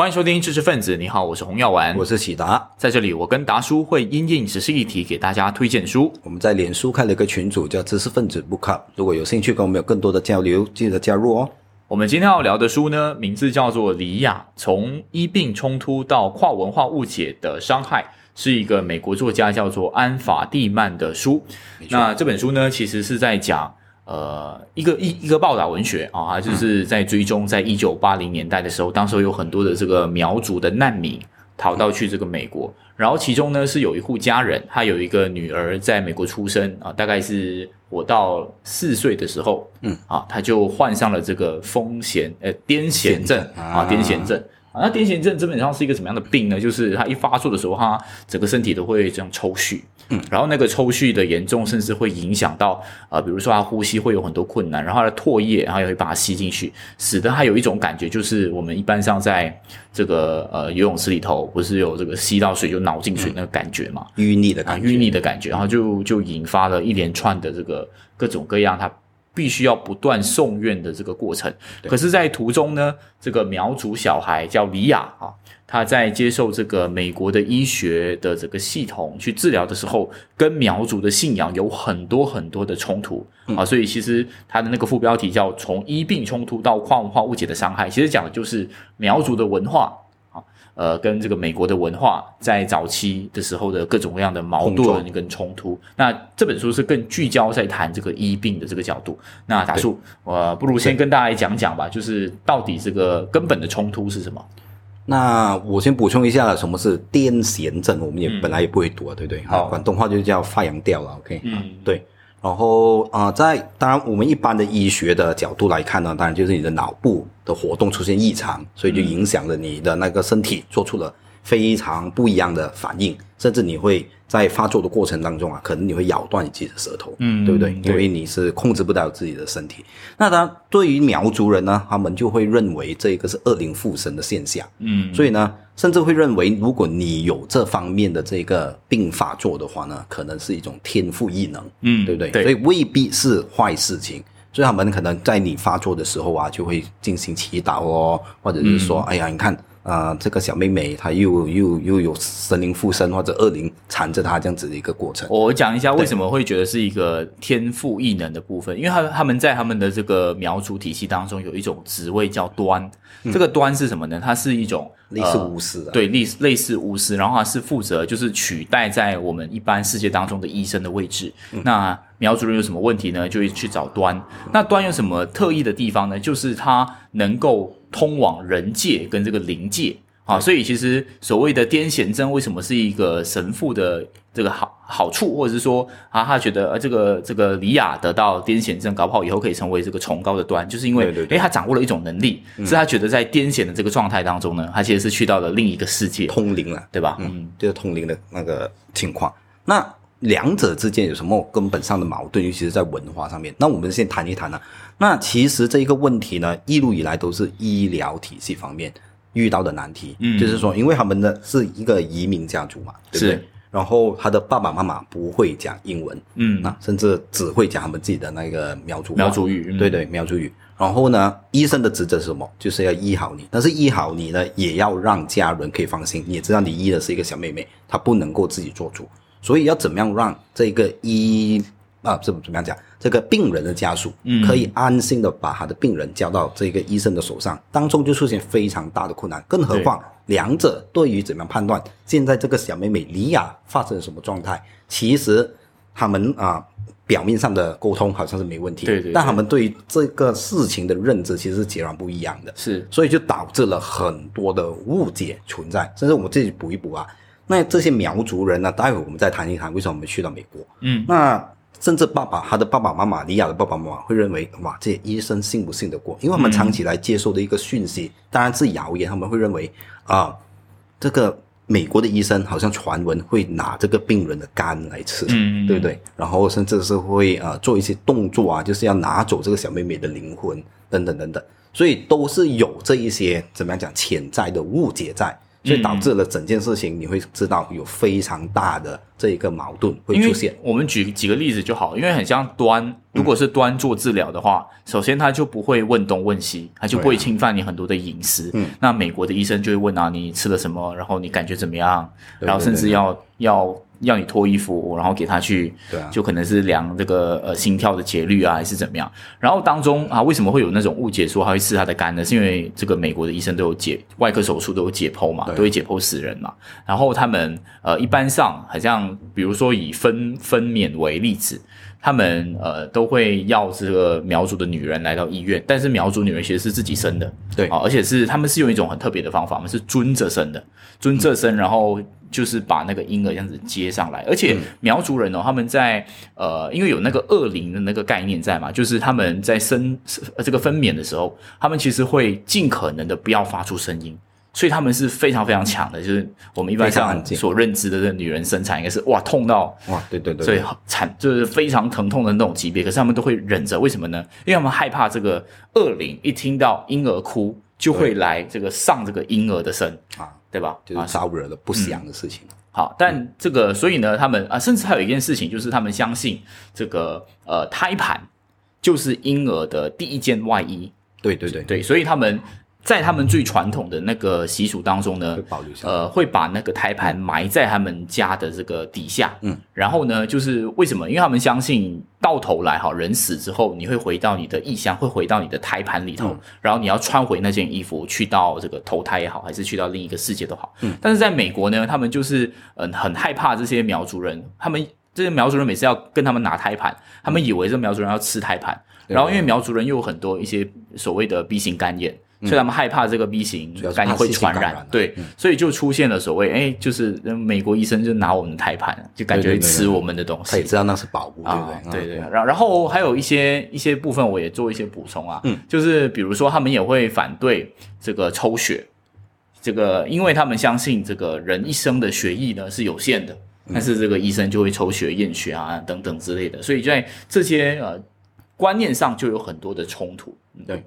欢迎收听知识分子，你好，我是洪耀丸，我是启达，在这里我跟达叔会因应时事议题给大家推荐书。我们在脸书开了一个群组，叫知识分子 Book，如果有兴趣跟我们有更多的交流，记得加入哦。我们今天要聊的书呢，名字叫做《李亚：从医病冲突到跨文化误解的伤害》，是一个美国作家叫做安法蒂曼的书。那这本书呢，其实是在讲。呃，一个一一个报道文学啊，就是在追踪，在一九八零年代的时候，当时有很多的这个苗族的难民逃到去这个美国，然后其中呢是有一户家人，他有一个女儿在美国出生啊，大概是我到四岁的时候，嗯啊，他就患上了这个风险呃癫痫症啊，癫痫症。啊，那癫痫症基本上是一个什么样的病呢？就是它一发作的时候，它整个身体都会这样抽搐，嗯，然后那个抽搐的严重，甚至会影响到啊，比如说他呼吸会有很多困难，然后他的唾液，然后也会把它吸进去，使得他有一种感觉，就是我们一般上在这个呃游泳池里头，不是有这个吸到水就脑进水那个感觉嘛，淤泥的感觉，淤泥的感觉，然后就就引发了一连串的这个各种各样他。必须要不断送院的这个过程，可是，在途中呢，这个苗族小孩叫李亚啊，他在接受这个美国的医学的这个系统去治疗的时候，跟苗族的信仰有很多很多的冲突啊，所以其实他的那个副标题叫“从医病冲突到跨文化误解的伤害”，其实讲的就是苗族的文化。呃，跟这个美国的文化在早期的时候的各种各样的矛盾跟冲突，那这本书是更聚焦在谈这个医病的这个角度。那达叔，我不如先跟大家讲讲吧，就是到底这个根本的冲突是什么？那我先补充一下，什么是癫痫症？我们也本来也不会读，对不对？好，广东话就叫发羊吊了。OK，嗯，对。然后啊，在当然我们一般的医学的角度来看呢，当然就是你的脑部的活动出现异常，所以就影响了你的那个身体，做出了非常不一样的反应，甚至你会。在发作的过程当中啊，可能你会咬断你自己的舌头，嗯，对不对？因为你是控制不到自己的身体。那他对于苗族人呢，他们就会认为这个是恶灵附身的现象，嗯，所以呢，甚至会认为如果你有这方面的这个病发作的话呢，可能是一种天赋异能，嗯，对不对？所以未必是坏事情。所以他们可能在你发作的时候啊，就会进行祈祷哦，或者是说，哎呀，你看。啊，这个小妹妹她又又又有神灵附身或者恶灵缠着她这样子的一个过程。我讲一下为什么会觉得是一个天赋异能的部分，因为他他们在他们的这个苗族体系当中有一种职位叫端，这个端是什么呢？它是一种类似巫师，对，类类似巫师，然后它是负责就是取代在我们一般世界当中的医生的位置。那苗族人有什么问题呢？就会去找端。那端有什么特异的地方呢？就是他能够。通往人界跟这个灵界啊，所以其实所谓的癫痫症为什么是一个神父的这个好好处，或者是说啊，他觉得这个这个李雅得到癫痫症，搞不好以后可以成为这个崇高的端，就是因为哎，他掌握了一种能力，是他觉得在癫痫的这个状态当中呢，他其实是去到了另一个世界，通灵了，对吧？嗯，就是通灵的那个情况。那两者之间有什么根本上的矛盾？尤其是在文化上面。那我们先谈一谈呢。那其实这一个问题呢，一路以来都是医疗体系方面遇到的难题。嗯，就是说，因为他们的是一个移民家族嘛，对不对？然后他的爸爸妈妈不会讲英文，嗯，那甚至只会讲他们自己的那个苗族苗族语，对对，苗族语。然后呢，医生的职责是什么？就是要医好你。但是医好你呢，也要让家人可以放心。你也知道，你医的是一个小妹妹，她不能够自己做主。所以要怎么样让这个医啊，怎么怎么样讲？这个病人的家属可以安心的把他的病人交到这个医生的手上，当中就出现非常大的困难。更何况两者对于怎么样判断现在这个小妹妹李雅发生了什么状态，其实他们啊表面上的沟通好像是没问题，对对。但他们对于这个事情的认知其实是截然不一样的，是。所以就导致了很多的误解存在。甚至我们自己补一补啊，那这些苗族人呢，待会我们再谈一谈为什么我们去到美国。嗯，那。甚至爸爸，他的爸爸妈妈，李亚的爸爸妈妈会认为，哇，这些医生信不信得过？因为他们长期来接受的一个讯息，当然是谣言。他们会认为，啊，这个美国的医生好像传闻会拿这个病人的肝来吃，对不对？然后甚至是会呃做一些动作啊，就是要拿走这个小妹妹的灵魂，等等等等。所以都是有这一些怎么样讲潜在的误解在。所以导致了整件事情，你会知道有非常大的这一个矛盾会出现。我们举几个例子就好，因为很像端，如果是端做治疗的话，首先他就不会问东问西，他就不会侵犯你很多的隐私。嗯，那美国的医生就会问啊，你吃了什么，然后你感觉怎么样，然后甚至要要。要你脱衣服，然后给他去，对啊，就可能是量这个呃心跳的节律啊，还是怎么样？然后当中啊，为什么会有那种误解说他会刺他的肝呢？是因为这个美国的医生都有解外科手术都有解剖嘛，都会解剖死人嘛。然后他们呃一般上好像比如说以分分娩为例子，他们呃都会要这个苗族的女人来到医院，但是苗族女人其实是自己生的，对啊，而且是他们是用一种很特别的方法，我们是尊着生的，尊着生，然后。就是把那个婴儿这样子接上来，而且苗族人哦，他们在呃，因为有那个恶灵的那个概念在嘛，就是他们在生这个分娩的时候，他们其实会尽可能的不要发出声音，所以他们是非常非常强的。就是我们一般上所认知的这个女人生产应该是哇痛到哇对对对，所以惨就是非常疼痛的那种级别，可是他们都会忍着，为什么呢？因为他们害怕这个恶灵一听到婴儿哭就会来这个上这个婴儿的身。啊。对吧？就是招惹了不祥的事情。好，但这个，所以呢，他们啊，甚至还有一件事情，就是他们相信这个呃，胎盘就是婴儿的第一件外衣。对对对对，所以他们。在他们最传统的那个习俗当中呢，呃，会把那个胎盘埋在他们家的这个底下，嗯，然后呢，就是为什么？因为他们相信到头来哈，人死之后你会回到你的异乡，会回到你的胎盘里头，然后你要穿回那件衣服去到这个投胎也好，还是去到另一个世界都好。嗯，但是在美国呢，他们就是嗯很害怕这些苗族人，他们这些苗族人每次要跟他们拿胎盘，他们以为这苗族人要吃胎盘，然后因为苗族人又有很多一些所谓的 B 型肝炎。所以他们害怕这个 B 型肝炎会传染，对，所以就出现了所谓，哎，就是美国医生就拿我们的胎盘，就感觉吃我们的东西，他也知道那是宝物，对不对？对对。然然后还有一些一些部分，我也做一些补充啊，嗯，就是比如说他们也会反对这个抽血，这个因为他们相信这个人一生的血液呢是有限的，但是这个医生就会抽血验血啊等等之类的，所以在这些呃观念上就有很多的冲突，对。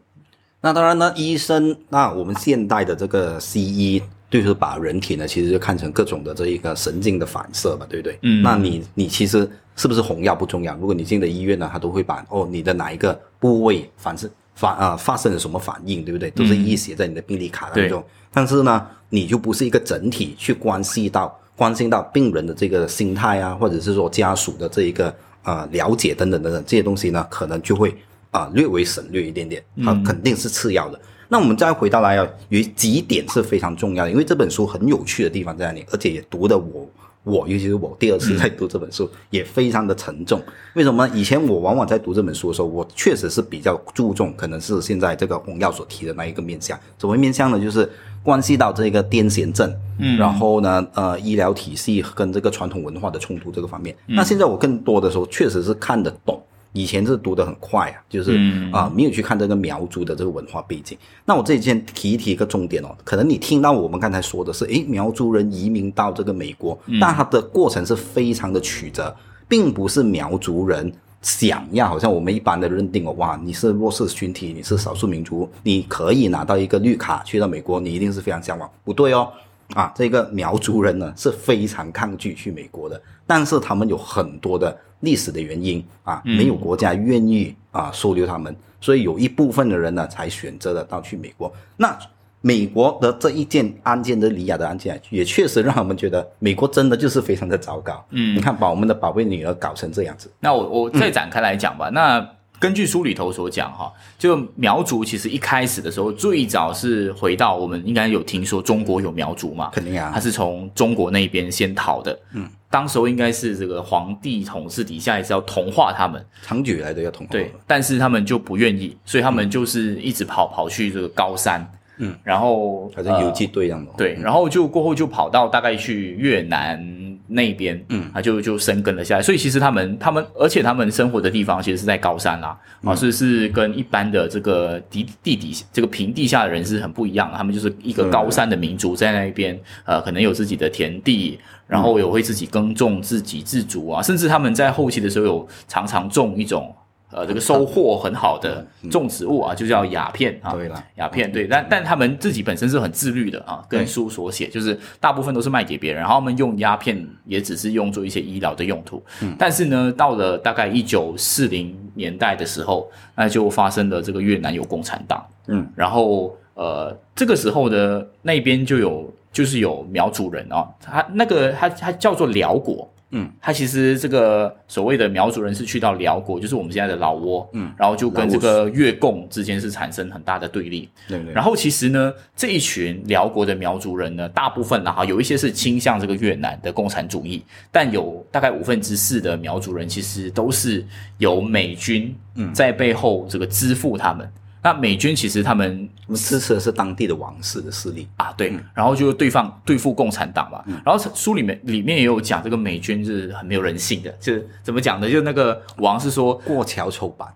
那当然呢，医生，那我们现代的这个西医，就是把人体呢，其实就看成各种的这一个神经的反射嘛，对不对？嗯。那你你其实是不是红药不重要？如果你进的医院呢，他都会把哦你的哪一个部位反射发啊发生了什么反应，对不对？都是一写在你的病历卡当中。但是呢，你就不是一个整体去关系到关心到病人的这个心态啊，或者是说家属的这一个呃了解等等等等这些东西呢，可能就会。啊，略微省略一点点，它肯定是次要的。那我们再回到来啊，有几点是非常重要的，因为这本书很有趣的地方在那里，而且也读的我我，尤其是我第二次在读这本书，也非常的沉重。为什么？以前我往往在读这本书的时候，我确实是比较注重，可能是现在这个洪耀所提的那一个面向。所谓面向呢？就是关系到这个癫痫症，嗯，然后呢，呃，医疗体系跟这个传统文化的冲突这个方面。那现在我更多的时候，确实是看得懂。以前是读得很快啊，就是啊，没有去看这个苗族的这个文化背景。那我这里先提一提一个重点哦，可能你听到我们刚才说的是，诶，苗族人移民到这个美国，但它的过程是非常的曲折，并不是苗族人想要，好像我们一般的认定哦，哇，你是弱势群体，你是少数民族，你可以拿到一个绿卡去到美国，你一定是非常向往，不对哦。啊，这个苗族人呢是非常抗拒去美国的，但是他们有很多的历史的原因啊，没有国家愿意啊收留他们，所以有一部分的人呢才选择了到去美国。那美国的这一件案件的李亚的案件，也确实让我们觉得美国真的就是非常的糟糕。嗯，你看把我们的宝贝女儿搞成这样子。那我我再展开来讲吧。那根据书里头所讲，哈，就苗族其实一开始的时候，最早是回到我们应该有听说中国有苗族嘛？肯定啊，他是从中国那边先逃的。嗯，当时候应该是这个皇帝统治底下也是要同化他们，长久以来都要同化。对，但是他们就不愿意，所以他们就是一直跑跑去这个高山。嗯，然后好像游击队一样的。对，然后就过后就跑到大概去越南。那边，嗯，他就就生根了下来，所以其实他们他们，而且他们生活的地方其实是在高山啦，啊，是是跟一般的这个地地底这个平地下的人是很不一样的，他们就是一个高山的民族，在那边，呃，可能有自己的田地，然后有会自己耕种、自给自足啊，甚至他们在后期的时候有常常种一种。呃这个收获很好的种植物啊，就叫鸦片啊。对了，鸦片对，但但他们自己本身是很自律的啊，跟书所写，就是大部分都是卖给别人，然后他们用鸦片也只是用做一些医疗的用途。嗯，但是呢，到了大概一九四零年代的时候，那就发生了这个越南有共产党。嗯，然后呃，这个时候的那边就有就是有苗族人啊，他那个他他叫做辽国。嗯，他其实这个所谓的苗族人是去到辽国，就是我们现在的老挝，嗯，然后就跟这个越共之间是产生很大的对立。对对。然后其实呢，这一群辽国的苗族人呢，大部分哈有一些是倾向这个越南的共产主义，但有大概五分之四的苗族人其实都是由美军在背后这个支付他们。那美军其实他们支持的是当地的王室的势力啊，对，然后就对方对付共产党嘛。然后书里面里面也有讲，这个美军是很没有人性的，就是怎么讲呢？就那个王是说过桥抽板。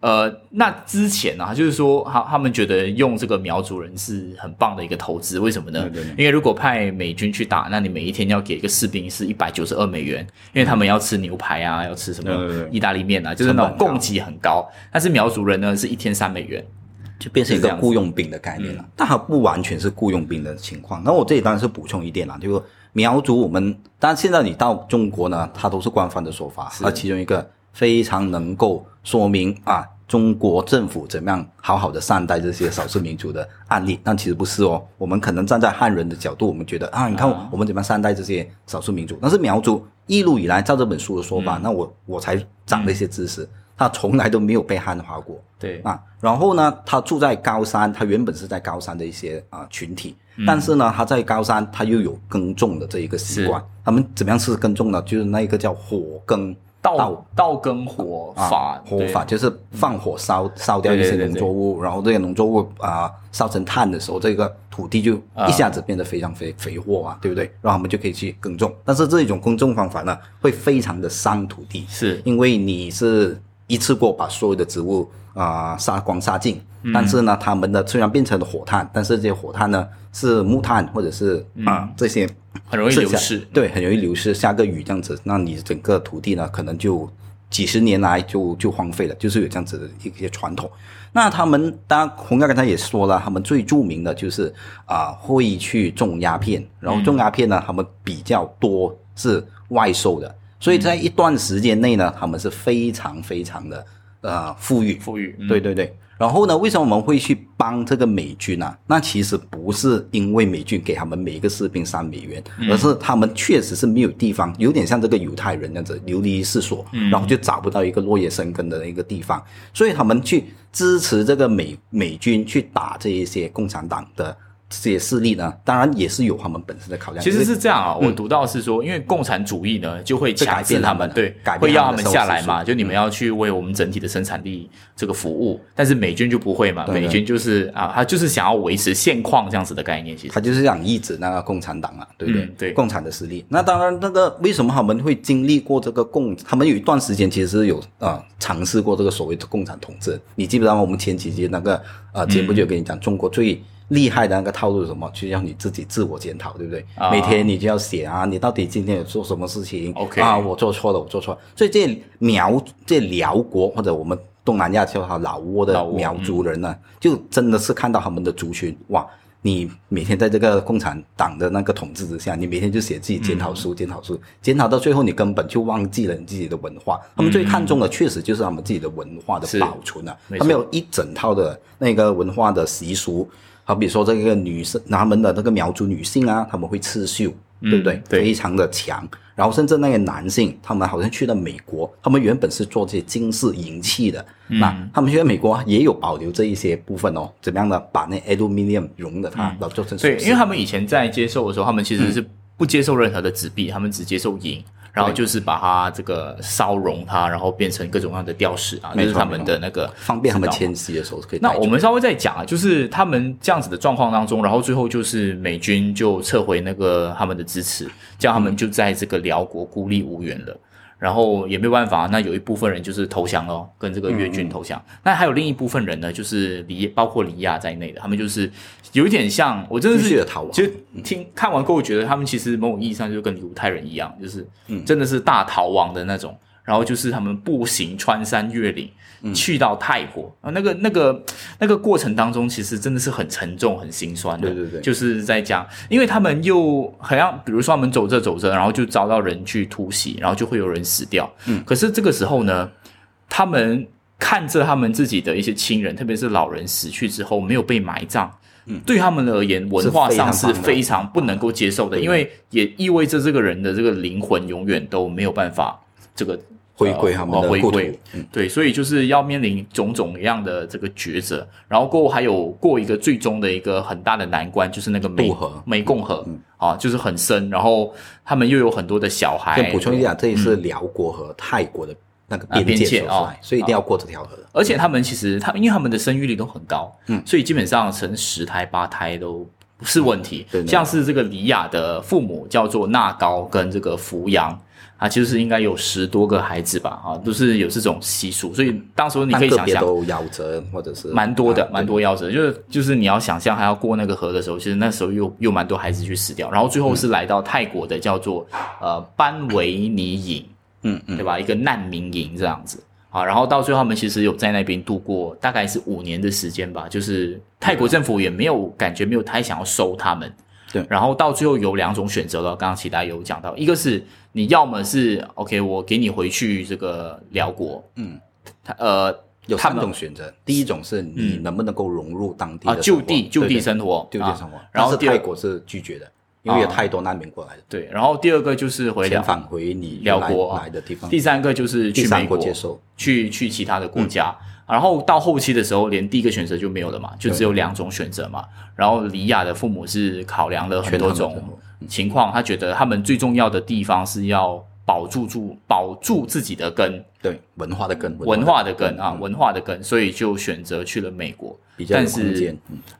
呃，那之前呢，就是说，他他们觉得用这个苗族人是很棒的一个投资，为什么呢？因为如果派美军去打，那你每一天要给一个士兵是一百九十二美元，因为他们要吃牛排啊，要吃什么意大利面啊，就是那种供给很高。但是苗族人呢，是一天三美元，就变成一个雇佣兵的概念了。但它不完全是雇佣兵的情况。那我这里当然是补充一点啦，就是苗族我们，但现在你到中国呢，它都是官方的说法，那其中一个。非常能够说明啊，中国政府怎么样好好的善待这些少数民族的案例，但其实不是哦。我们可能站在汉人的角度，我们觉得啊，你看我们怎么样善待这些少数民族，但是苗族一路以来照这本书的说法，那我我才长了一些知识，他从来都没有被汉化过。对啊，然后呢，他住在高山，他原本是在高山的一些啊群体，但是呢，他在高山他又有耕种的这一个习惯，他们怎么样是耕种呢？就是那一个叫火耕。稻稻耕火法，火法就是放火烧烧掉一些农作物，然后这些农作物啊烧成炭的时候，这个土地就一下子变得非常肥肥沃啊，对不对？然后我们就可以去耕种。但是这一种耕种方法呢，会非常的伤土地，是。因为你是一次过把所有的植物啊杀光杀尽，但是呢，它们的虽然变成了火炭，但是这些火炭呢是木炭或者是啊这些。很容易流失，对，很容易流失。下个雨这样子，那你整个土地呢，可能就几十年来就就荒废了，就是有这样子的一些传统。那他们当然，洪哥刚才也说了，他们最著名的就是啊，会去种鸦片，然后种鸦片呢，他们比较多是外售的，所以在一段时间内呢，他们是非常非常的呃富裕，富裕，对对对。然后呢？为什么我们会去帮这个美军呢？那其实不是因为美军给他们每一个士兵三美元，而是他们确实是没有地方，有点像这个犹太人那样子流离失所，然后就找不到一个落叶生根的一个地方，所以他们去支持这个美美军去打这一些共产党的。这些势力呢，当然也是有他们本身的考量。其实是这样啊，我读到是说，因为共产主义呢，就会强制他们，对，会要他们下来嘛，就你们要去为我们整体的生产力这个服务。但是美军就不会嘛，美军就是啊，他就是想要维持现况这样子的概念，其实他就是想抑制那个共产党啊，对不对？对，共产的势力。那当然，那个为什么他们会经历过这个共？他们有一段时间其实是有啊尝试过这个所谓的共产统治。你记不记得我们前几集那个啊节目就跟你讲，中国最。厉害的那个套路是什么？就让你自己自我检讨，对不对？每天你就要写啊，你到底今天有做什么事情？OK 啊，我做错了，我做错了。所以这苗这辽国或者我们东南亚叫他老挝的苗族人呢，就真的是看到他们的族群哇！你每天在这个共产党的那个统治之下，你每天就写自己检讨书，检讨书，检讨到最后，你根本就忘记了你自己的文化。他们最看重的确实就是他们自己的文化的保存啊，他们有一整套的那个文化的习俗。好比说这个女生，他们的那个苗族女性啊，他们会刺绣，对不对？非常的强。然后甚至那些男性，他们好像去了美国，他们原本是做这些金饰银器的，那他们去美国也有保留这一些部分哦。怎么样的把那 aluminium 融的它，然后做成对，因为他们以前在接受的时候，他们其实是不接受任何的纸币，他们只接受银。然后就是把它这个烧融它，然后变成各种各样的吊饰啊，就是他们的那个方便他们迁徙的时候可以。那我们稍微再讲啊，就是他们这样子的状况当中，然后最后就是美军就撤回那个他们的支持，叫他们就在这个辽国孤立无援了。然后也没有办法，那有一部分人就是投降喽，跟这个越军投降。那还有另一部分人呢，就是黎，包括黎亚在内的，他们就是有一点像，我真的是其实听看完过后，觉得他们其实某种意义上就跟犹太人一样，就是真的是大逃亡的那种。然后就是他们步行穿山越岭。去到泰国啊，那个、那个、那个过程当中，其实真的是很沉重、很心酸的。对对对，就是在讲，因为他们又好像，比如说他们走着走着，然后就遭到人去突袭，然后就会有人死掉。嗯，可是这个时候呢，他们看着他们自己的一些亲人，特别是老人死去之后没有被埋葬，嗯，对他们而言，文化上是非常不能够接受的，因为也意味着这个人的这个灵魂永远都没有办法这个。回归他们的回归，对，所以就是要面临种种一样的这个抉择，然后过后还有过一个最终的一个很大的难关，就是那个湄河湄共河啊，就是很深，然后他们又有很多的小孩。补充一下，这里是辽国和泰国的那个边界啊，所以一定要过这条河。而且他们其实他因为他们的生育率都很高，嗯，所以基本上生十胎八胎都不是问题。像是这个李雅的父母叫做纳高跟这个扶阳。啊，其实是应该有十多个孩子吧，啊，都是有这种习俗，所以当时你可以想象，都夭折或者是蛮多的，蛮多夭折，就是就是你要想象还要过那个河的时候，其实那时候又又蛮多孩子去死掉，然后最后是来到泰国的叫做呃班维尼营，嗯嗯，对吧？一个难民营这样子，啊，然后到最后他们其实有在那边度过大概是五年的时间吧，就是泰国政府也没有感觉没有太想要收他们。对，然后到最后有两种选择了。刚刚其他有讲到，一个是你要么是 OK，我给你回去这个辽国，嗯，他呃有三种选择。第一种是你能不能够融入当地啊，就地就地生活，就地生活。然后泰国是拒绝的，因为有太多难民过来了。对，然后第二个就是回返回你辽国来的地方。第三个就是去美国接受，去去其他的国家。然后到后期的时候，连第一个选择就没有了嘛，就只有两种选择嘛。然后李亚的父母是考量了很多种情况，他觉得他们最重要的地方是要保住住保住自己的根，对文化的根，文化的根啊，文化的根，所以就选择去了美国。但是，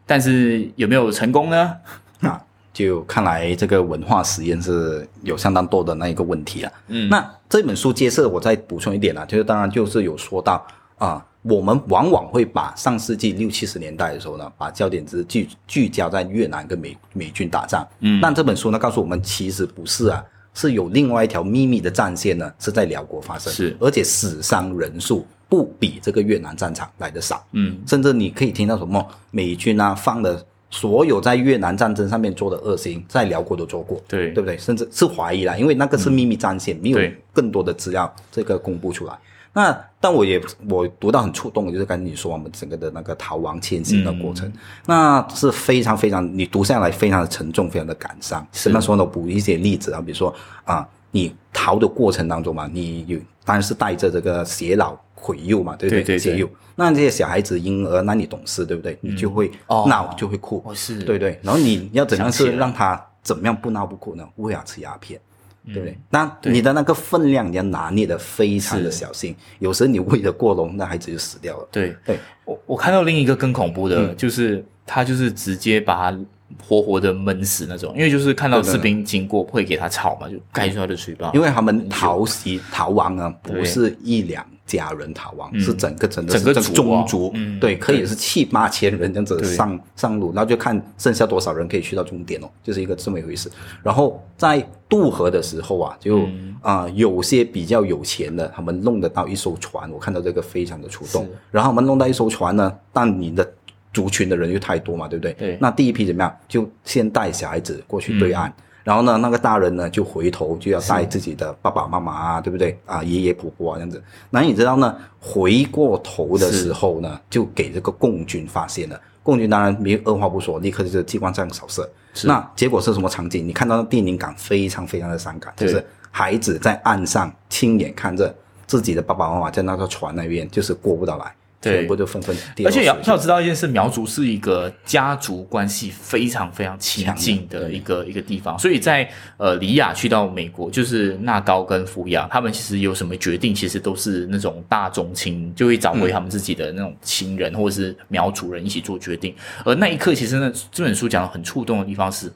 但是有没有成功呢？那，就看来这个文化实验是有相当多的那一个问题啊。嗯，那这本书揭示，我再补充一点啊，就是当然就是有说到啊。我们往往会把上世纪六七十年代的时候呢，把焦点只聚聚焦在越南跟美美军打仗。嗯，但这本书呢告诉我们，其实不是啊，是有另外一条秘密的战线呢，是在辽国发生。是，而且死伤人数不比这个越南战场来的少。嗯，甚至你可以听到什么美军啊放的所有在越南战争上面做的恶行，在辽国都做过。对，对不对？甚至是怀疑啦，因为那个是秘密战线，没有更多的资料这个公布出来。那但我也我读到很触动，就是跟你说我们整个的那个逃亡迁徙的过程，那是非常非常你读下来非常的沉重，非常的感伤。是那时候呢，补一些例子啊，比如说啊，你逃的过程当中嘛，你有当然是带着这个偕老毁幼嘛，对不对？偕幼，那这些小孩子婴儿，那你懂事对不对？你就会闹就会哭，是对对。然后你要怎样是让他怎么样不闹不哭呢？喂啊吃鸦片。对不对？那你的那个分量你要拿捏的非常的小心，有时候你喂的过浓，那孩子就死掉了。对。对，我我看到另一个更恐怖的，就是他就是直接把他活活的闷死那种，因为就是看到士兵经过会给他草嘛，就盖住他的嘴巴。因为他们逃袭逃亡啊，不是一两家人逃亡，是整个整个整个宗族，对，可以是七八千人这样子上上路，然后就看剩下多少人可以去到终点哦，就是一个这么一回事。然后在渡河的时候啊，就啊有些比较有钱的，他们弄得到一艘船，我看到这个非常的出动。然后他们弄到一艘船呢，但你的族群的人又太多嘛，对不对？对。那第一批怎么样？就先带小孩子过去对岸，然后呢，那个大人呢就回头就要带自己的爸爸妈妈啊，对不对？啊，爷爷婆婆啊这样子。那你知道呢？回过头的时候呢，就给这个共军发现了。共军当然没二话不说，立刻就是激光枪扫射。那结果是什么场景？你看到电影感非常非常的伤感，就是孩子在岸上亲眼看着自己的爸爸妈妈在那个船那边，就是过不到来。全部都纷纷而且要要知道一件事，苗族是一个家族关系非常非常亲近的一个一个地方，所以在呃李雅去到美国，就是纳高跟福雅，他们其实有什么决定，其实都是那种大宗亲就会找回他们自己的那种亲人或者是苗族人一起做决定。而那一刻，其实呢这本书讲的很触动的地方是，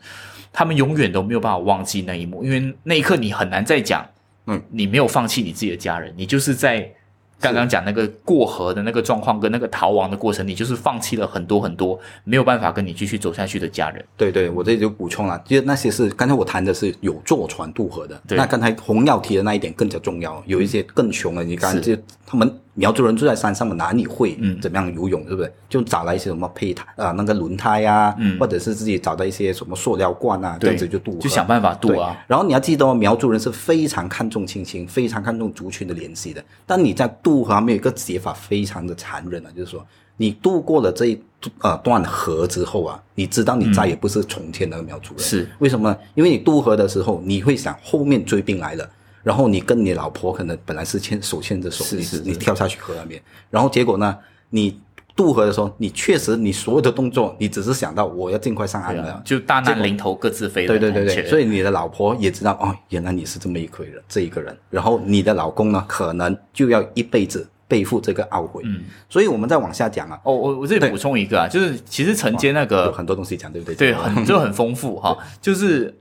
他们永远都没有办法忘记那一幕，因为那一刻你很难再讲，嗯，你没有放弃你自己的家人，你就是在。刚刚讲那个过河的那个状况跟那个逃亡的过程，你就是放弃了很多很多没有办法跟你继续走下去的家人。对对，我这里就补充了，就是那些是刚才我谈的是有坐船渡河的，那刚才洪耀提的那一点更加重要，有一些更穷的，你看就他们。苗族人住在山上嘛，哪里会怎么样游泳，对不对？就找了一些什么胚胎啊，那个轮胎呀，或者是自己找到一些什么塑料罐啊，这样子就渡，就想办法渡啊。然后你要记得哦，苗族人是非常看重亲情，非常看重族群的联系的。但你在渡河，面有一个写法非常的残忍啊，就是说，你渡过了这一呃段河之后啊，你知道你再也不是从前那个苗族人。是为什么？因为你渡河的时候，你会想后面追兵来了。然后你跟你老婆可能本来是牵手牵着手，你你跳下去河那边，然后结果呢，你渡河的时候，你确实你所有的动作，你只是想到我要尽快上岸了，就大难临头各自飞。对对对对，所以你的老婆也知道哦，原来你是这么一个人，这一个人。然后你的老公呢，可能就要一辈子背负这个懊悔。嗯，所以我们再往下讲啊。哦，我我这里补充一个啊，就是其实承接那个有很多东西讲，对不对？对，很就很丰富哈，就是。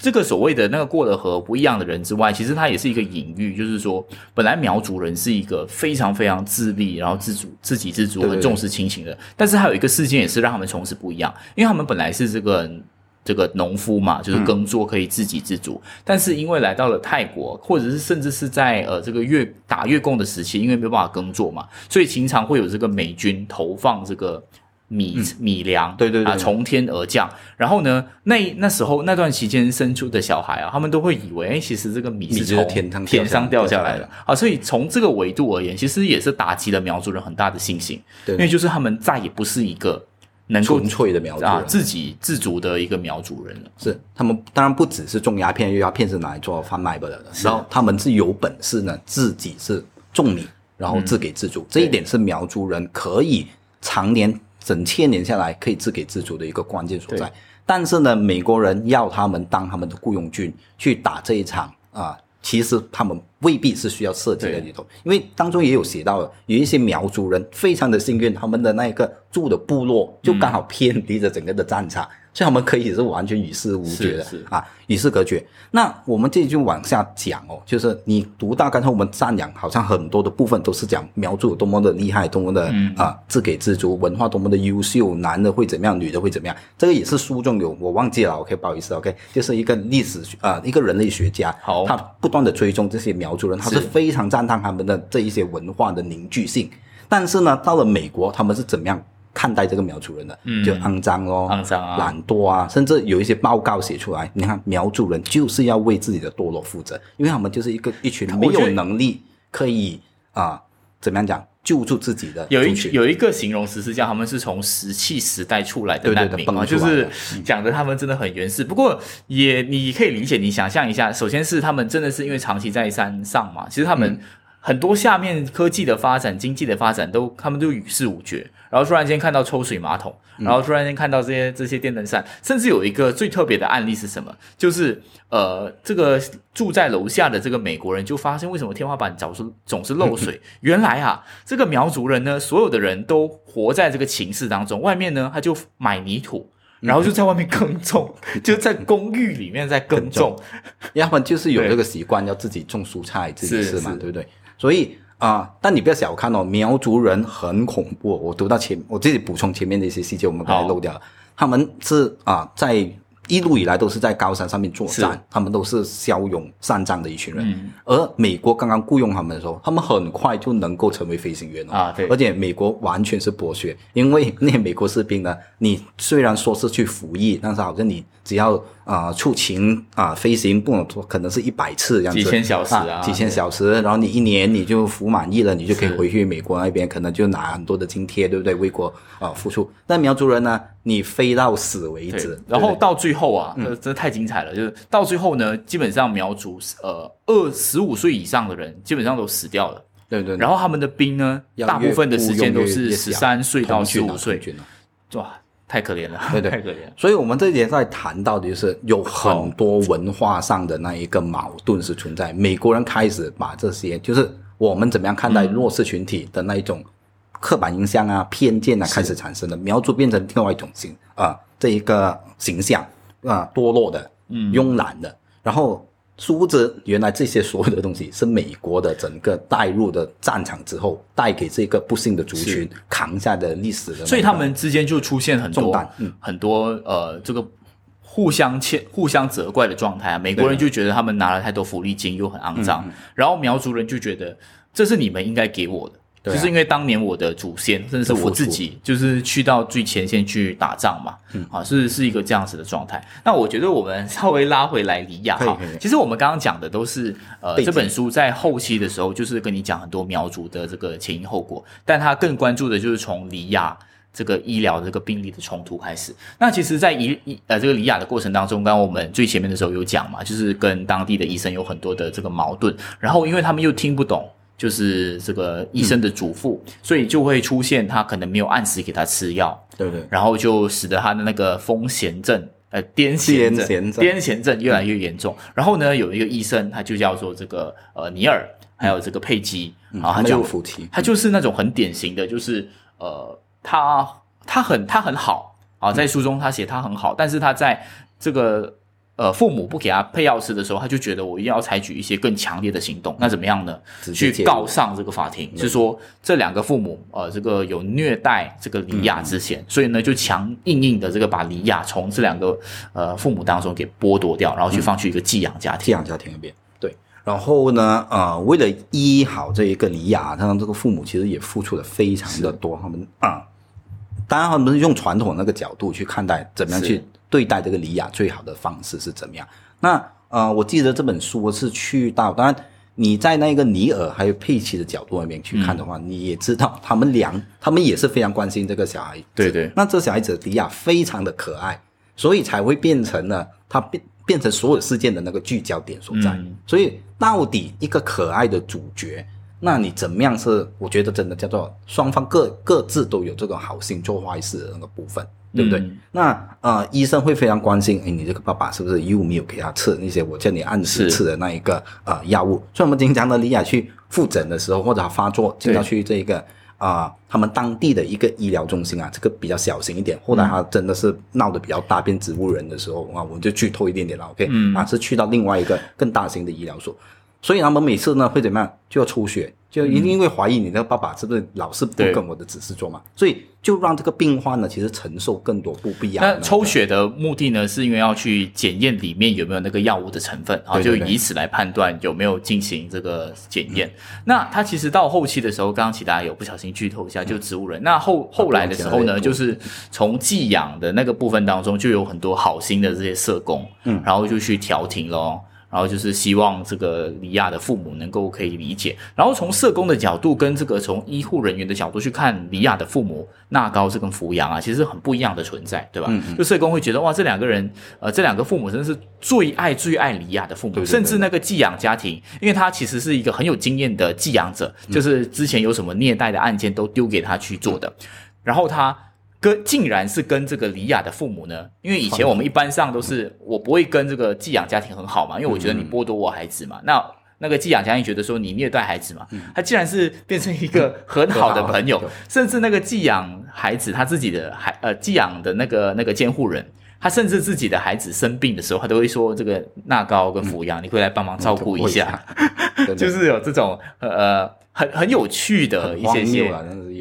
这个所谓的那个过了河不一样的人之外，其实它也是一个隐喻，就是说，本来苗族人是一个非常非常自立，然后自主、自给自足、很重视亲情的。但是还有一个事件也是让他们从此不一样，因为他们本来是这个这个农夫嘛，就是耕作可以自给自足。但是因为来到了泰国，或者是甚至是在呃这个越打越共的时期，因为没有办法耕作嘛，所以经常会有这个美军投放这个。米米粮，对对对，啊，从天而降。然后呢，那那时候那段期间生出的小孩啊，他们都会以为，哎，其实这个米是从天上掉下来的啊。所以从这个维度而言，其实也是打击了苗族人很大的信心，因为就是他们再也不是一个能够纯粹的苗族啊，自给自足的一个苗族人了。是他们当然不只是种鸦片，因为鸦片是拿来做贩卖的。然后他们是有本事呢，自己是种米，然后自给自足。这一点是苗族人可以常年。整千年下来可以自给自足的一个关键所在，但是呢，美国人要他们当他们的雇佣军去打这一场啊，其实他们未必是需要设计在里头，因为当中也有写到了，有一些苗族人非常的幸运，他们的那个住的部落就刚好偏离着整个的战场。所以我们可以是完全与世无绝的啊，与世隔绝。那我们这就往下讲哦，就是你读到刚才我们赞扬，好像很多的部分都是讲苗族有多么的厉害，多么的啊自给自足，文化多么的优秀，男的会怎么样，女的会怎么样。这个也是书中有，我忘记了，OK，不好意思，OK，就是一个历史啊，一个人类学家，好，他不断的追踪这些苗族人，他是非常赞叹他们的这一些文化的凝聚性。但是呢，到了美国，他们是怎么样？看待这个苗族人的，就肮脏哦，肮脏啊，懒惰啊，甚至有一些报告写出来，你看苗族人就是要为自己的堕落负责，因为他们就是一个一群没有能力可以啊，怎么样讲救助自己的。有一有一个形容词是叫他们是从石器时代出来的难民啊，就是讲的他们真的很原始。不过也你可以理解，你想象一下，首先是他们真的是因为长期在山上嘛，其实他们。很多下面科技的发展、经济的发展都，他们都与世无绝。然后突然间看到抽水马桶，然后突然间看到这些这些电灯扇，甚至有一个最特别的案例是什么？就是呃，这个住在楼下的这个美国人就发现，为什么天花板总是总是漏水？原来啊，这个苗族人呢，所有的人都活在这个情势当中，外面呢他就买泥土，然后就在外面耕种，就在公寓里面在耕种，要么就是有这个习惯要自己种蔬菜，自己吃嘛，对不对？所以啊，但你不要小看哦，苗族人很恐怖。我读到前，我自己补充前面的一些细节，我们刚才漏掉了。他们是啊，在一路以来都是在高山上面作战，他们都是骁勇善战的一群人。而美国刚刚雇佣他们的时候，他们很快就能够成为飞行员啊。对，而且美国完全是剥削，因为 那些美国士兵呢，你虽然说是去服役，但是好像你只要。啊，出勤啊，飞行不能可能是一百次这样子，几千小时啊，几千小时，然后你一年你就服满意了，你就可以回去美国那边，可能就拿很多的津贴，对不对？为国啊付出。那苗族人呢，你飞到死为止，然后到最后啊，这这太精彩了，就是到最后呢，基本上苗族呃二十五岁以上的人基本上都死掉了，对对。然后他们的兵呢，大部分的时间都是十三岁到十五岁，哇。太可怜了，对对，太可怜。所以，我们这一节在谈到的就是有很多文化上的那一个矛盾是存在。美国人开始把这些，就是我们怎么样看待弱势群体的那一种刻板印象啊、偏见啊，开始产生的苗族变成另外一种形啊，这一个形象啊，堕落的、慵懒的，然后。殊不知，原来这些所有的东西是美国的整个带入的战场之后，带给这个不幸的族群扛下的历史的。所以他们之间就出现很多很多呃，这个互相欠、互相责怪的状态啊。美国人就觉得他们拿了太多福利金，又很肮脏，然后苗族人就觉得这是你们应该给我的。就是因为当年我的祖先，甚至是我自己，就是去到最前线去打仗嘛，啊，是是一个这样子的状态。那我觉得我们稍微拉回来李亚哈，其实我们刚刚讲的都是呃这本书在后期的时候，就是跟你讲很多苗族的这个前因后果，但他更关注的就是从李亚这个医疗这个病例的冲突开始。那其实，在医呃这个李亚的过程当中，刚刚我们最前面的时候有讲嘛，就是跟当地的医生有很多的这个矛盾，然后因为他们又听不懂。就是这个医生的嘱咐，所以就会出现他可能没有按时给他吃药，对对，然后就使得他的那个风险症，呃，癫痫症，癫痫症越来越严重。然后呢，有一个医生，他就叫做这个呃尼尔，还有这个佩基，然后他就他就是那种很典型的，就是呃，他他很他很好啊，在书中他写他很好，但是他在这个。呃，父母不给他配药吃的时候，他就觉得我一定要采取一些更强烈的行动。那怎么样呢？去告上这个法庭，是说这两个父母呃，这个有虐待这个李亚之嫌，所以呢，就强硬硬的这个把李亚从这两个呃父母当中给剥夺掉，然后去放去一个寄养家庭。寄养家庭那边，对。然后呢，呃，为了医好这一个李亚，他们这个父母其实也付出了非常的多。他们啊，当然他们是用传统那个角度去看待，怎么样去。对待这个李亚最好的方式是怎么样？那呃，我记得这本书是去到，当然你在那个尼尔还有佩奇的角度里面去看的话，你也知道他们俩，他们也是非常关心这个小孩。对对。那这小孩子迪亚非常的可爱，所以才会变成了他变变成所有事件的那个聚焦点所在。所以到底一个可爱的主角，那你怎么样是？我觉得真的叫做双方各各自都有这个好心做坏事的那个部分。对不对？那呃，医生会非常关心，哎，你这个爸爸是不是又没有给他吃那些我叫你按时吃的那一个呃药物？所以，我们经常的李亚去复诊的时候，或者他发作，经常去这个啊，他们当地的一个医疗中心啊，这个比较小型一点。后来他真的是闹得比较大，变植物人的时候啊，我们就剧透一点点了，OK？啊，是去到另外一个更大型的医疗所，所以他们每次呢会怎么样？就要抽血。就一定因为怀疑你的爸爸是不是老是不跟我的指示做嘛，所以就让这个病患呢，其实承受更多不必要。那抽血的目的呢，是因为要去检验里面有没有那个药物的成分，然后就以此来判断有没有进行这个检验。那他其实到后期的时候，刚刚其他有不小心剧透一下，就植物人。那后后来的时候呢，就是从寄养的那个部分当中，就有很多好心的这些社工，嗯，然后就去调停喽。然后就是希望这个李亚的父母能够可以理解，然后从社工的角度跟这个从医护人员的角度去看李亚的父母纳高这跟扶阳啊，其实很不一样的存在，对吧？就社工会觉得哇，这两个人，呃，这两个父母真的是最爱最爱李亚的父母，甚至那个寄养家庭，因为他其实是一个很有经验的寄养者，就是之前有什么虐待的案件都丢给他去做的，然后他。跟竟然是跟这个李雅的父母呢？因为以前我们一般上都是我不会跟这个寄养家庭很好嘛，因为我觉得你剥夺我孩子嘛。那那个寄养家庭觉得说你虐待孩子嘛，他竟然是变成一个 很好的朋友，甚至那个寄养孩子他自己的孩呃寄养的那个那个监护人，他甚至自己的孩子生病的时候，他都会说这个纳高跟抚养，你会来帮忙照顾一下，就是有这种呃。很很有趣的一些些，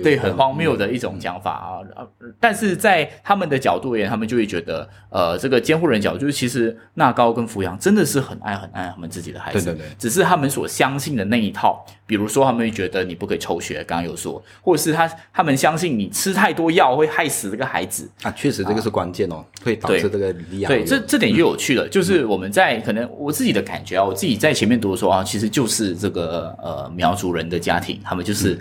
对，很荒谬的一种讲法啊！但是在他们的角度而言，他们就会觉得，呃，这个监护人角度就是，其实纳高跟扶阳真的是很爱很爱他们自己的孩子，对对对，只是他们所相信的那一套，比如说他们会觉得你不可以抽血，刚刚有说，或者是他他们相信你吃太多药会害死这个孩子啊，确实这个是关键哦，会导致这个离养。对，这这点就有趣了，就是我们在可能我自己的感觉啊，我自己在前面读的时候啊，其实就是这个呃苗族人的。家庭他们就是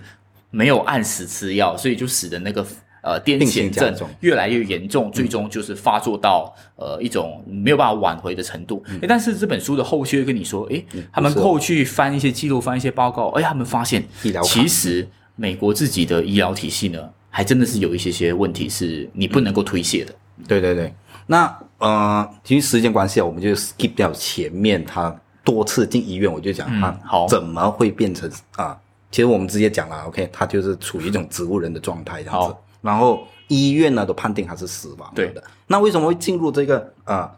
没有按时吃药，所以就使得那个呃癫痫症越来越严重，最终就是发作到呃一种没有办法挽回的程度。但是这本书的后续会跟你说，哎，他们后去翻一些记录，翻一些报告，哎，他们发现其实美国自己的医疗体系呢，还真的是有一些些问题是你不能够推卸的。对对对，那呃，其实时间关系啊，我们就 skip 掉前面他多次进医院，我就讲他好怎么会变成啊。其实我们直接讲了，OK，他就是处于一种植物人的状态这样子。然后医院呢都判定他是死亡的。那为什么会进入这个呃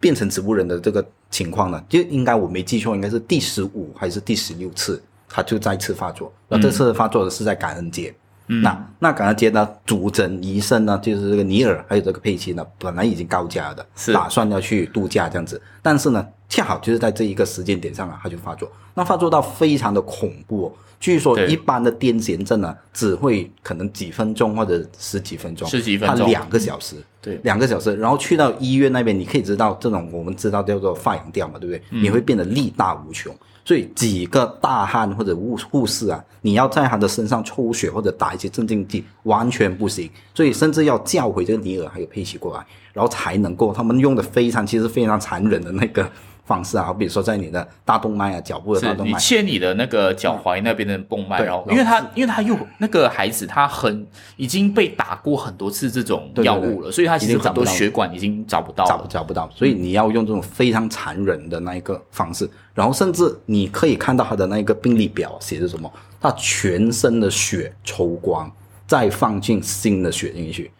变成植物人的这个情况呢，就应该我没记错，应该是第十五还是第十六次，他就再次发作。那这次发作的是在感恩节。嗯那那感恩节呢，主诊医生呢，就是这个尼尔还有这个佩奇呢，本来已经告假的，打算要去度假这样子，但是呢，恰好就是在这一个时间点上啊，他就发作。那发作到非常的恐怖。据说一般的癫痫症呢，只会可能几分钟或者十几分钟，十几分钟，他两个小时，对，两个小时，然后去到医院那边，你可以知道这种我们知道叫做发羊吊嘛，对不对？你会变得力大无穷，所以几个大汉或者护护士啊，你要在他的身上抽血或者打一些镇静剂，完全不行，所以甚至要叫回这个尼尔还有佩奇过来，然后才能够，他们用的非常其实非常残忍的那个。方式啊，比如说在你的大动脉啊，脚部的大动脉，你切你的那个脚踝那边的动脉，然后因为他因为他又那个孩子他很已经被打过很多次这种药物了，所以他其实很多血管已经找不到，找找不到，所以你要用这种非常残忍的那一个方式，然后甚至你可以看到他的那个病历表写着什么，他全身的血抽光，再放进新的血进去，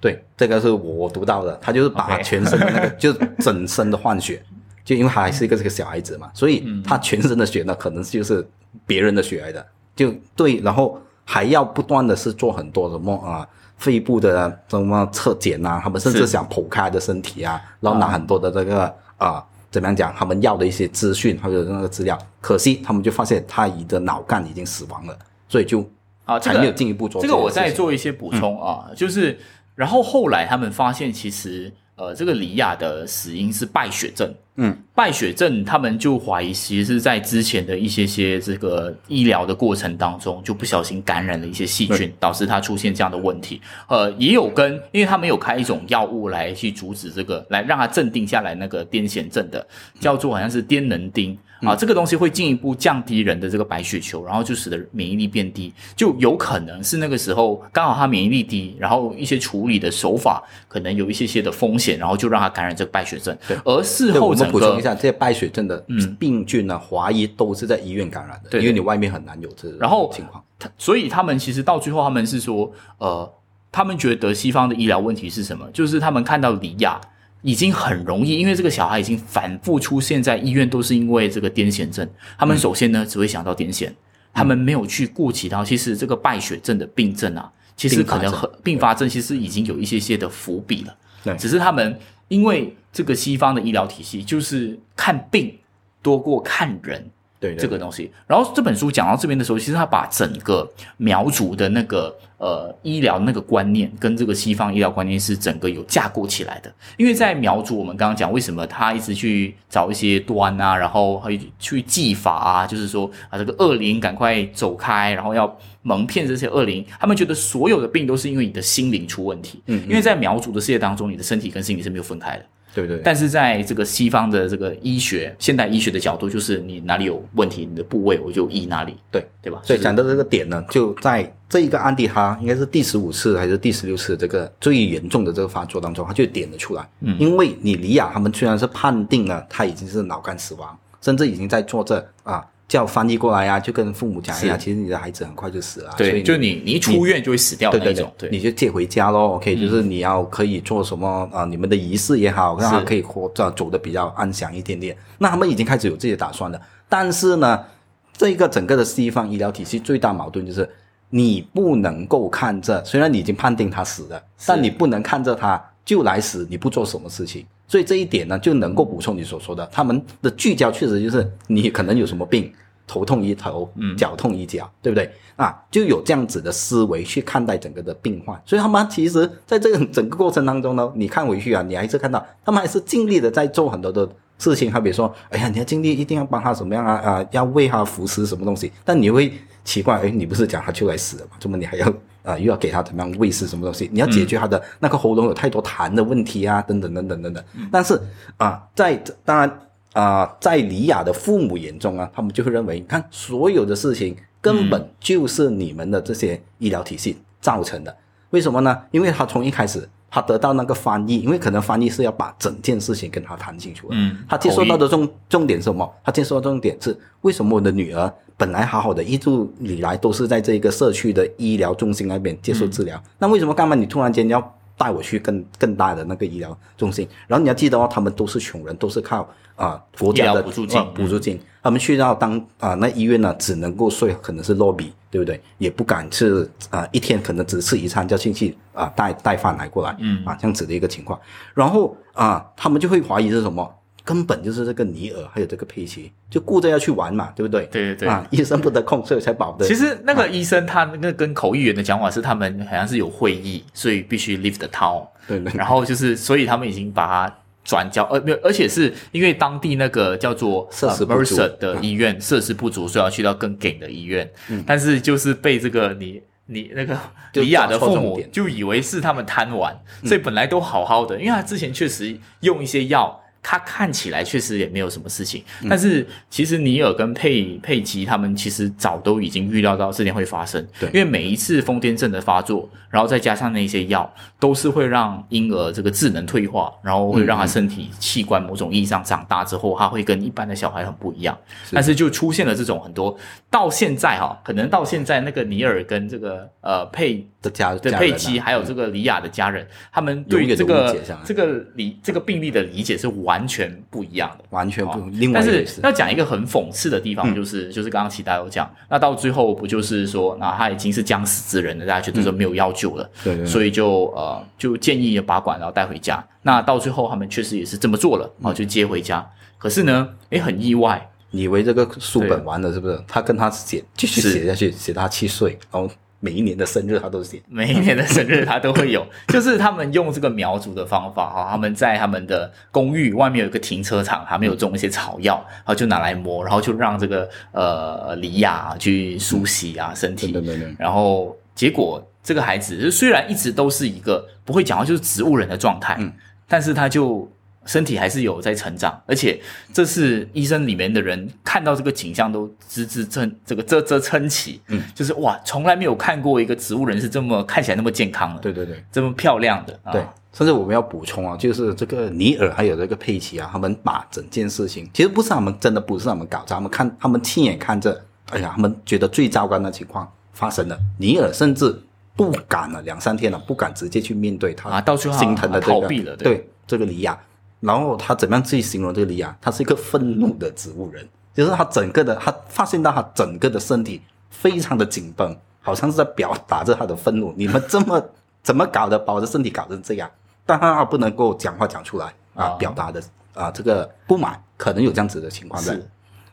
对，这个是我读到的，他就是把全身的那个 就整身的换血。就因为他还是一个这个小孩子嘛，所以他全身的血呢，可能就是别人的血来的，就对，然后还要不断的是做很多什么啊，肺部的什么测检啊，他们甚至想剖开的身体啊，然后拿很多的这个啊，怎么样讲，他们要的一些资讯或者那个资料，可惜他们就发现他已的脑干已经死亡了，所以就啊，还没有进一步做这个，我再做一些补充啊，就是然后后来他们发现其实。呃，这个李亚的死因是败血症。嗯，败血症，他们就怀疑其实是在之前的一些些这个医疗的过程当中，就不小心感染了一些细菌，导致他出现这样的问题。呃，也有跟，因为他没有开一种药物来去阻止这个，来让他镇定下来那个癫痫症的，叫做好像是癫能丁。啊，这个东西会进一步降低人的这个白血球，然后就使得免疫力变低，就有可能是那个时候刚好他免疫力低，然后一些处理的手法可能有一些些的风险，然后就让他感染这个败血症。对，而事后我们补充一下，这些败血症的病菌呢，怀疑都是在医院感染的，因为你外面很难有这然后情况。他所以他们其实到最后他们是说，呃，他们觉得西方的医疗问题是什么？就是他们看到李亚。已经很容易，因为这个小孩已经反复出现在医院，都是因为这个癫痫症。他们首先呢，只会想到癫痫，他们没有去顾及到，其实这个败血症的病症啊，其实可能很并发症，其实已经有一些些的伏笔了。对，只是他们因为这个西方的医疗体系就是看病多过看人。对这个东西，然后这本书讲到这边的时候，其实他把整个苗族的那个呃医疗那个观念跟这个西方医疗观念是整个有架构起来的。因为在苗族，我们刚刚讲为什么他一直去找一些端啊，然后还去技法啊，就是说啊这个恶灵赶快走开，然后要蒙骗这些恶灵。他们觉得所有的病都是因为你的心灵出问题。嗯，因为在苗族的世界当中，你的身体跟心理是没有分开的。对对，但是在这个西方的这个医学、现代医学的角度，就是你哪里有问题，你的部位我就医哪里，对对吧？所以讲到这个点呢，就在这一个案例，哈应该是第十五次还是第十六次这个最严重的这个发作当中，他就点了出来。嗯，因为你李亚他们虽然是判定了他已经是脑干死亡，甚至已经在做这啊。叫翻译过来呀，就跟父母讲一下，其实你的孩子很快就死了。对，就你你一出院就会死掉的那种。对，你就接回家咯 OK，就是你要可以做什么啊？你们的仪式也好，让他可以活着走的比较安详一点点。那他们已经开始有自己的打算了。但是呢，这个整个的西方医疗体系最大矛盾就是，你不能够看着，虽然你已经判定他死了，但你不能看着他就来死，你不做什么事情。所以这一点呢，就能够补充你所说的，他们的聚焦确实就是你可能有什么病，头痛医头，脚痛医脚，对不对？啊，就有这样子的思维去看待整个的病患。所以他们其实在这个整个过程当中呢，你看回去啊，你还是看到他们还是尽力的在做很多的事情。好比说，哎呀，你要尽力一定要帮他怎么样啊啊，要喂他服食什么东西。但你会奇怪，哎，你不是讲他就来死了吗？怎么你还要？啊，又要给他怎么样喂食什么东西？你要解决他的那个喉咙有太多痰的问题啊，等等等等等等。但是啊，在当然啊，在李雅的父母眼中啊，他们就会认为，看所有的事情根本就是你们的这些医疗体系造成的。为什么呢？因为他从一开始他得到那个翻译，因为可能翻译是要把整件事情跟他谈清楚。嗯，他接受到的重重点是什么？他接受到重点是为什么我的女儿？本来好好的，一直以来都是在这个社区的医疗中心那边接受治疗。那为什么干嘛你突然间要带我去更更大的那个医疗中心。然后你要记得哦，他们都是穷人，都是靠啊国家的补助金，补助金。他们去到当啊那医院呢，只能够睡可能是落笔，对不对？也不敢吃啊，一天可能只吃一餐，叫亲戚啊带带饭来过来，嗯啊这样子的一个情况。然后啊，他们就会怀疑是什么？根本就是这个尼尔还有这个佩奇，就顾着要去玩嘛，对不对？对对对啊，医生不得空，所以才保的。其实那个医生他那个跟口译员的讲法是，他们好像是有会议，所以必须 leave the town。对对。然后就是，所以他们已经把他转交，呃，没有，而且是因为当地那个叫做 Mercer 的医院设施不足，所以要去到更给的医院。嗯。但是就是被这个你你那个李亚的父母就以为是他们贪玩，所以本来都好好的，因为他之前确实用一些药。他看起来确实也没有什么事情，但是其实尼尔跟佩佩吉他们其实早都已经预料到这件会发生。对，因为每一次疯癫症的发作，然后再加上那些药，都是会让婴儿这个智能退化，然后会让他身体器官某种意义上长大之后，他会跟一般的小孩很不一样。但是就出现了这种很多，到现在哈，可能到现在那个尼尔跟这个呃佩的家的佩吉还有这个李雅的家人，他们对这个这个理这个病例的理解是完。完全不一样的，完全不。但是要讲一个很讽刺的地方，就是就是刚刚齐大有讲，那到最后不就是说，那他已经是将死之人了，大家觉得说没有药救了，对，所以就呃就建议拔管，然后带回家。那到最后他们确实也是这么做了，然后就接回家。可是呢，也，很意外，以为这个书本完了是不是？他跟他写继续写下去，写他七岁，然后。每一年的生日他都写，每一年的生日他都会有，就是他们用这个苗族的方法哈，他们在他们的公寓外面有一个停车场，他们有种一些草药，然后就拿来磨，然后就让这个呃李亚去梳洗啊身体，对对对，然后结果这个孩子虽然一直都是一个不会讲话就是植物人的状态，嗯，但是他就。身体还是有在成长，而且这是医生里面的人看到这个景象都啧啧称这个啧啧称奇，嗯，就是哇，从来没有看过一个植物人是这么看起来那么健康的，对对对，这么漂亮的，对，甚至我们要补充啊，就是这个尼尔还有这个佩奇啊，他们把整件事情其实不是他们真的不是他们搞，他们看他们亲眼看着，哎呀，他们觉得最糟糕的情况发生了，尼尔甚至不敢了，两三天了，不敢直接去面对他啊，到最后心疼的逃避了，对这个李亚。然后他怎么样去形容这个李亚？他是一个愤怒的植物人，就是他整个的，他发现到他整个的身体非常的紧绷，好像是在表达着他的愤怒。你们这么怎么搞的，把我的身体搞成这样？但他不能够讲话讲出来啊，表达的啊这个不满，可能有这样子的情况在。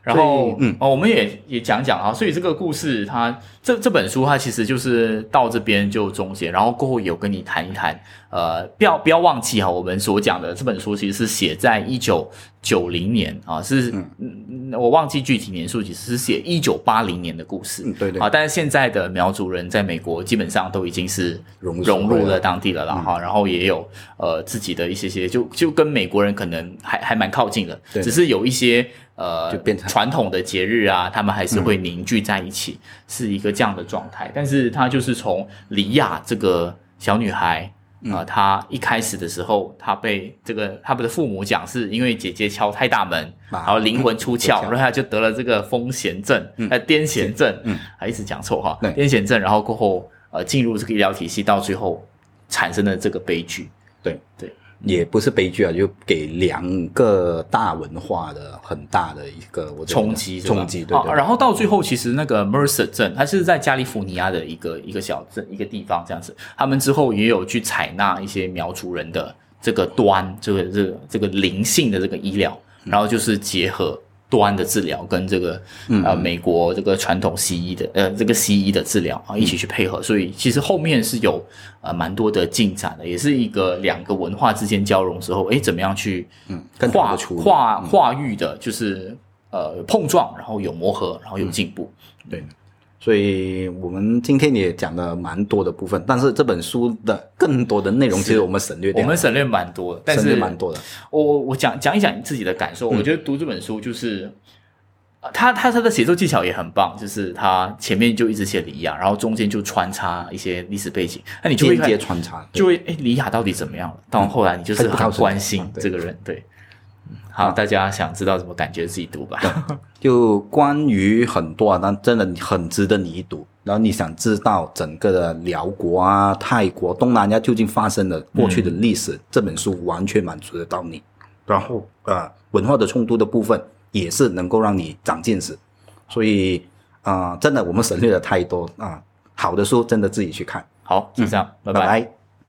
然后，嗯，哦，我们也也讲讲啊，所以这个故事，它这这本书，它其实就是到这边就终结，然后过后有跟你谈一谈，呃，不要不要忘记哈，我们所讲的这本书其实是写在一九九零年啊，是，嗯，我忘记具体年数，其实是写一九八零年的故事，对对，啊，但是现在的苗族人在美国基本上都已经是融融入了当地了啦，哈，然后也有呃自己的一些些，就就跟美国人可能还还蛮靠近的，只是有一些。呃，就变成传统的节日啊，他们还是会凝聚在一起，是一个这样的状态。但是，他就是从李亚这个小女孩啊，他一开始的时候，他被这个他们的父母讲，是因为姐姐敲太大门，然后灵魂出窍，然后他就得了这个风痫症，呃，癫痫症，嗯，还一直讲错哈，癫痫症，然后过后呃进入这个医疗体系，到最后产生了这个悲剧，对。对。也不是悲剧啊，就给两个大文化的很大的一个冲击，冲击对。然后到最后，其实那个 Mercer 镇，它是在加利福尼亚的一个一个小镇一个地方这样子。他们之后也有去采纳一些苗族人的这个端，这个这个这个灵性的这个医疗，然后就是结合。端的治疗跟这个呃美国这个传统西医的呃这个西医的治疗啊一起去配合，所以其实后面是有呃蛮多的进展的，也是一个两个文化之间交融之后，哎怎么样去嗯化化化育的，就是呃碰撞，然后有磨合，然后有进步，对。所以我们今天也讲了蛮多的部分，但是这本书的更多的内容其实我们省略掉。我们省略蛮多的，但是蛮多的。我我讲讲一讲自己的感受。我觉得读这本书就是，他他他的写作技巧也很棒，就是他前面就一直写李亚，然后中间就穿插一些历史背景，那你就会穿插，就会哎李亚到底怎么样了？到后来你就是很关心这个人，对。好，大家想知道什么感觉自己读吧。就关于很多啊，但真的很值得你一读。然后你想知道整个的辽国啊、泰国、东南亚究竟发生了过去的历史，这本书完全满足得到你。然后呃，文化的冲突的部分也是能够让你长见识。所以啊，真的我们省略了太多啊，好的书真的自己去看。好，就这样，拜拜。